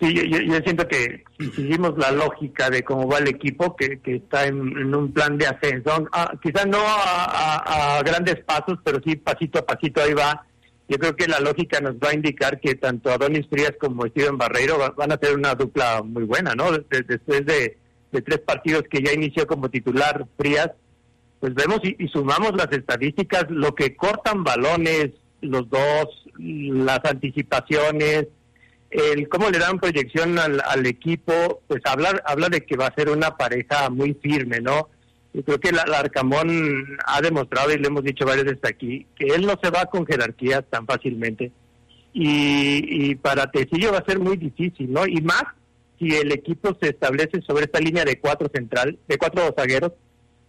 Sí, yo, yo- siento que si seguimos la lógica de cómo va el equipo, que, que está en, un plan de ascenso, ah, quizás no a, a- grandes pasos, pero sí pasito a pasito ahí va. Yo creo que la lógica nos va a indicar que tanto Adonis Frías como Steven Barreiro va- van a ser una dupla muy buena, ¿no? De- después de, de tres partidos que ya inició como titular Frías, pues vemos y sumamos las estadísticas, lo que cortan balones, los dos, las anticipaciones, el cómo le dan proyección al, al equipo, pues habla, habla de que va a ser una pareja muy firme, ¿no? Yo creo que la Arcamón ha demostrado, y le hemos dicho varias veces aquí, que él no se va con jerarquías tan fácilmente. Y, y para Tecillo va a ser muy difícil, ¿no? Y más si el equipo se establece sobre esta línea de cuatro central, de cuatro zagueros,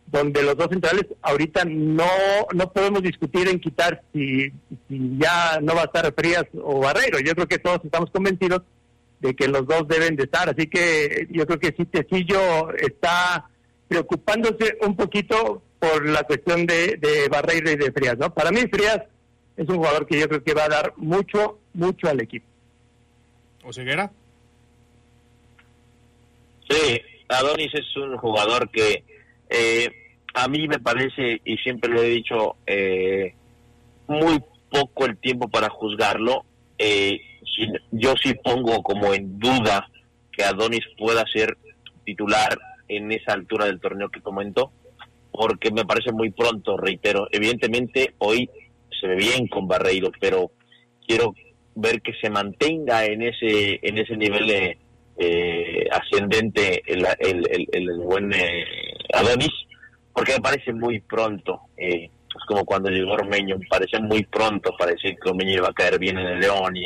donde los dos centrales ahorita no no podemos discutir en quitar si, si ya no va a estar Frías o Barreiro. Yo creo que todos estamos convencidos de que los dos deben de estar. Así que yo creo que sí, Tecillo está preocupándose un poquito por la cuestión de, de Barreiro y de Frías. ¿no? Para mí Frías es un jugador que yo creo que va a dar mucho, mucho al equipo.
¿O Ceguera?
Sí, Adonis es un jugador que eh, a mí me parece, y siempre lo he dicho, eh, muy poco el tiempo para juzgarlo. Eh, yo sí pongo como en duda que Adonis pueda ser titular en esa altura del torneo que comentó, porque me parece muy pronto, reitero. Evidentemente hoy se ve bien con Barreiro, pero quiero ver que se mantenga en ese en ese nivel eh, ascendente el, el, el, buen eh, Adonis, porque me parece muy pronto. Eh, es como cuando llegó Ormeño, me parece muy pronto para decir que Ormeño iba a caer bien en el León. Y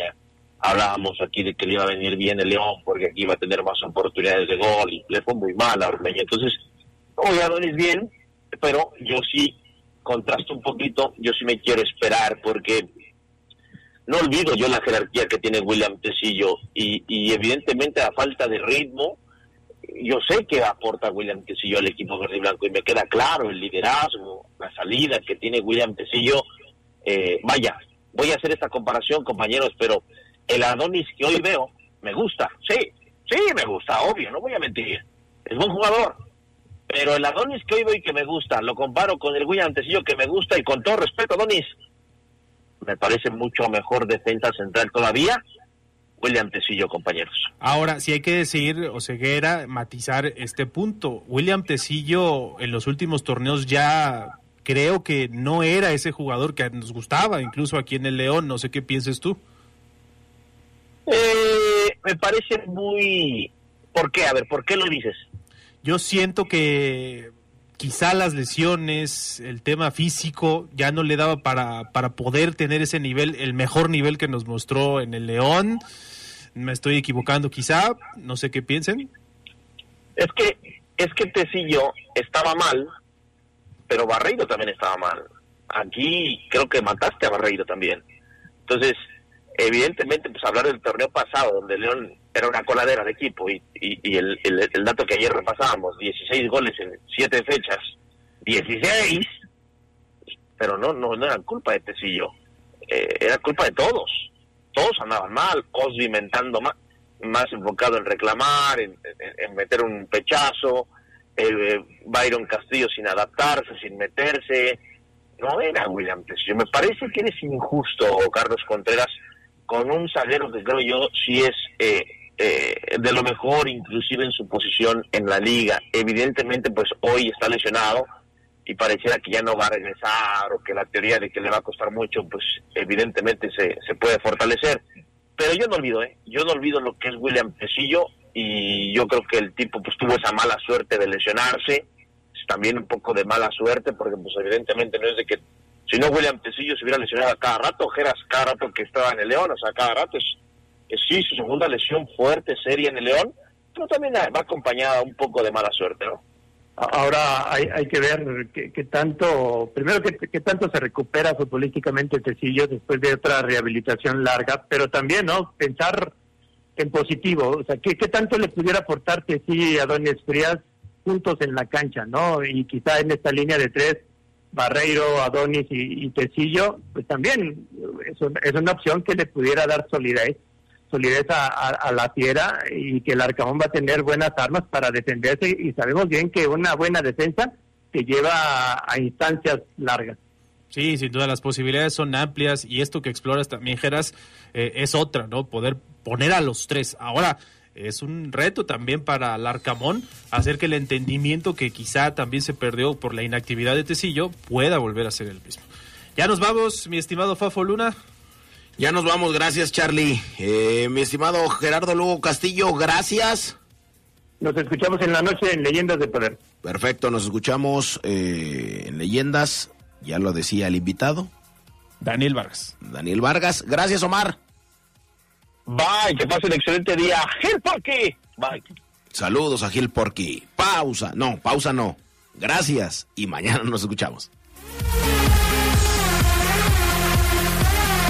hablábamos aquí de que le iba a venir bien el León porque aquí iba a tener más oportunidades de gol y le fue muy mal a Ormeño. Entonces, hoy Adonis bien, pero yo sí contrasto un poquito, yo sí me quiero esperar porque no olvido yo la jerarquía que tiene William Tecillo y, evidentemente a falta de ritmo, yo sé que aporta William Tecillo al equipo verde y blanco y me queda claro el liderazgo, la salida que tiene William Tecillo. Eh, vaya, voy a hacer esta comparación, compañeros, pero el Adonis que hoy veo me gusta, sí, sí me gusta, obvio, no voy a mentir, es buen jugador, pero el Adonis que hoy veo y que me gusta, lo comparo con el William Tecillo que me gusta y con todo respeto, Adonis, me parece mucho mejor defensa central todavía. William Tecillo, compañeros.
Ahora, si hay que decir, o ceguera, matizar este punto. William Tecillo en los últimos torneos ya creo que no era ese jugador que nos gustaba, incluso aquí en el León. No sé qué pienses tú.
Eh, me parece muy... ¿Por qué? A ver, ¿por qué lo dices?
Yo siento que quizá las lesiones, el tema físico ya no le daba para, para poder tener ese nivel, el mejor nivel que nos mostró en el León. Me estoy equivocando quizá, no sé qué piensen.
Es que es que Tecillo estaba mal, pero Barreiro también estaba mal. Aquí creo que mataste a Barreiro también. Entonces, evidentemente, pues hablar del torneo pasado, donde León era una coladera de equipo y, y, el, el, dato que ayer repasábamos, 16 goles en 7 fechas, 16, pero no, no, no era culpa de Tecillo, eh, era culpa de todos, todos andaban mal, Cosby inventando más, más enfocado en reclamar, en, meter un pechazo, eh, Byron Castillo sin adaptarse, sin meterse, no era William Tecillo, me parece que eres injusto, Carlos Contreras, con un zaguero que creo yo sí es eh, eh, de lo mejor, inclusive en su posición en la liga. Evidentemente, pues hoy está lesionado y pareciera que ya no va a regresar o que la teoría de que le va a costar mucho, pues evidentemente se, se puede fortalecer. Pero yo no olvido, ¿eh? Yo no olvido lo que es William Pesillo y yo creo que el tipo pues tuvo esa mala suerte de lesionarse, también un poco de mala suerte porque pues evidentemente no es de que si no, William Tecillo se hubiera lesionado a cada rato, Geras cada rato que estaba en el León, o sea, cada rato es, sí, su segunda lesión fuerte, seria en el León, pero también va acompañada un poco de mala suerte, ¿no?
Ahora hay, hay que ver qué tanto, primero qué tanto se recupera futbolísticamente Tecillo después de otra rehabilitación larga, pero también, ¿no? Pensar en positivo, o sea, qué, qué tanto le pudiera aportar Tecillo a Doña Frías juntos en la cancha, ¿no? Y quizá en esta línea de tres Barreiro, Adonis y, Tecillo, pues también es, una opción que le pudiera dar solidez, solidez a, la fiera y que el Arcamón va a tener buenas armas para defenderse y sabemos bien que una buena defensa te lleva a, instancias largas.
Sí, sin duda las posibilidades son amplias y esto que exploras también, Geras, eh, es otra, ¿no? Poder poner a los tres. Ahora, es un reto también para Larcamón hacer que el entendimiento que quizá también se perdió por la inactividad de Tecillo pueda volver a ser el mismo. Ya nos vamos, mi estimado Fafo Luna.
Ya nos vamos, gracias Charlie. Eh, mi estimado Gerardo Lugo Castillo, gracias.
Nos escuchamos en la noche en Leyendas de Poder.
Perfecto, nos escuchamos eh, en Leyendas, ya lo decía el invitado.
Daniel Vargas.
Daniel Vargas, gracias Omar.
Bye, que pasen un excelente día. Gil Porky. Bye.
Saludos a Gil Porky. Pausa. No, pausa no. Gracias y mañana nos escuchamos.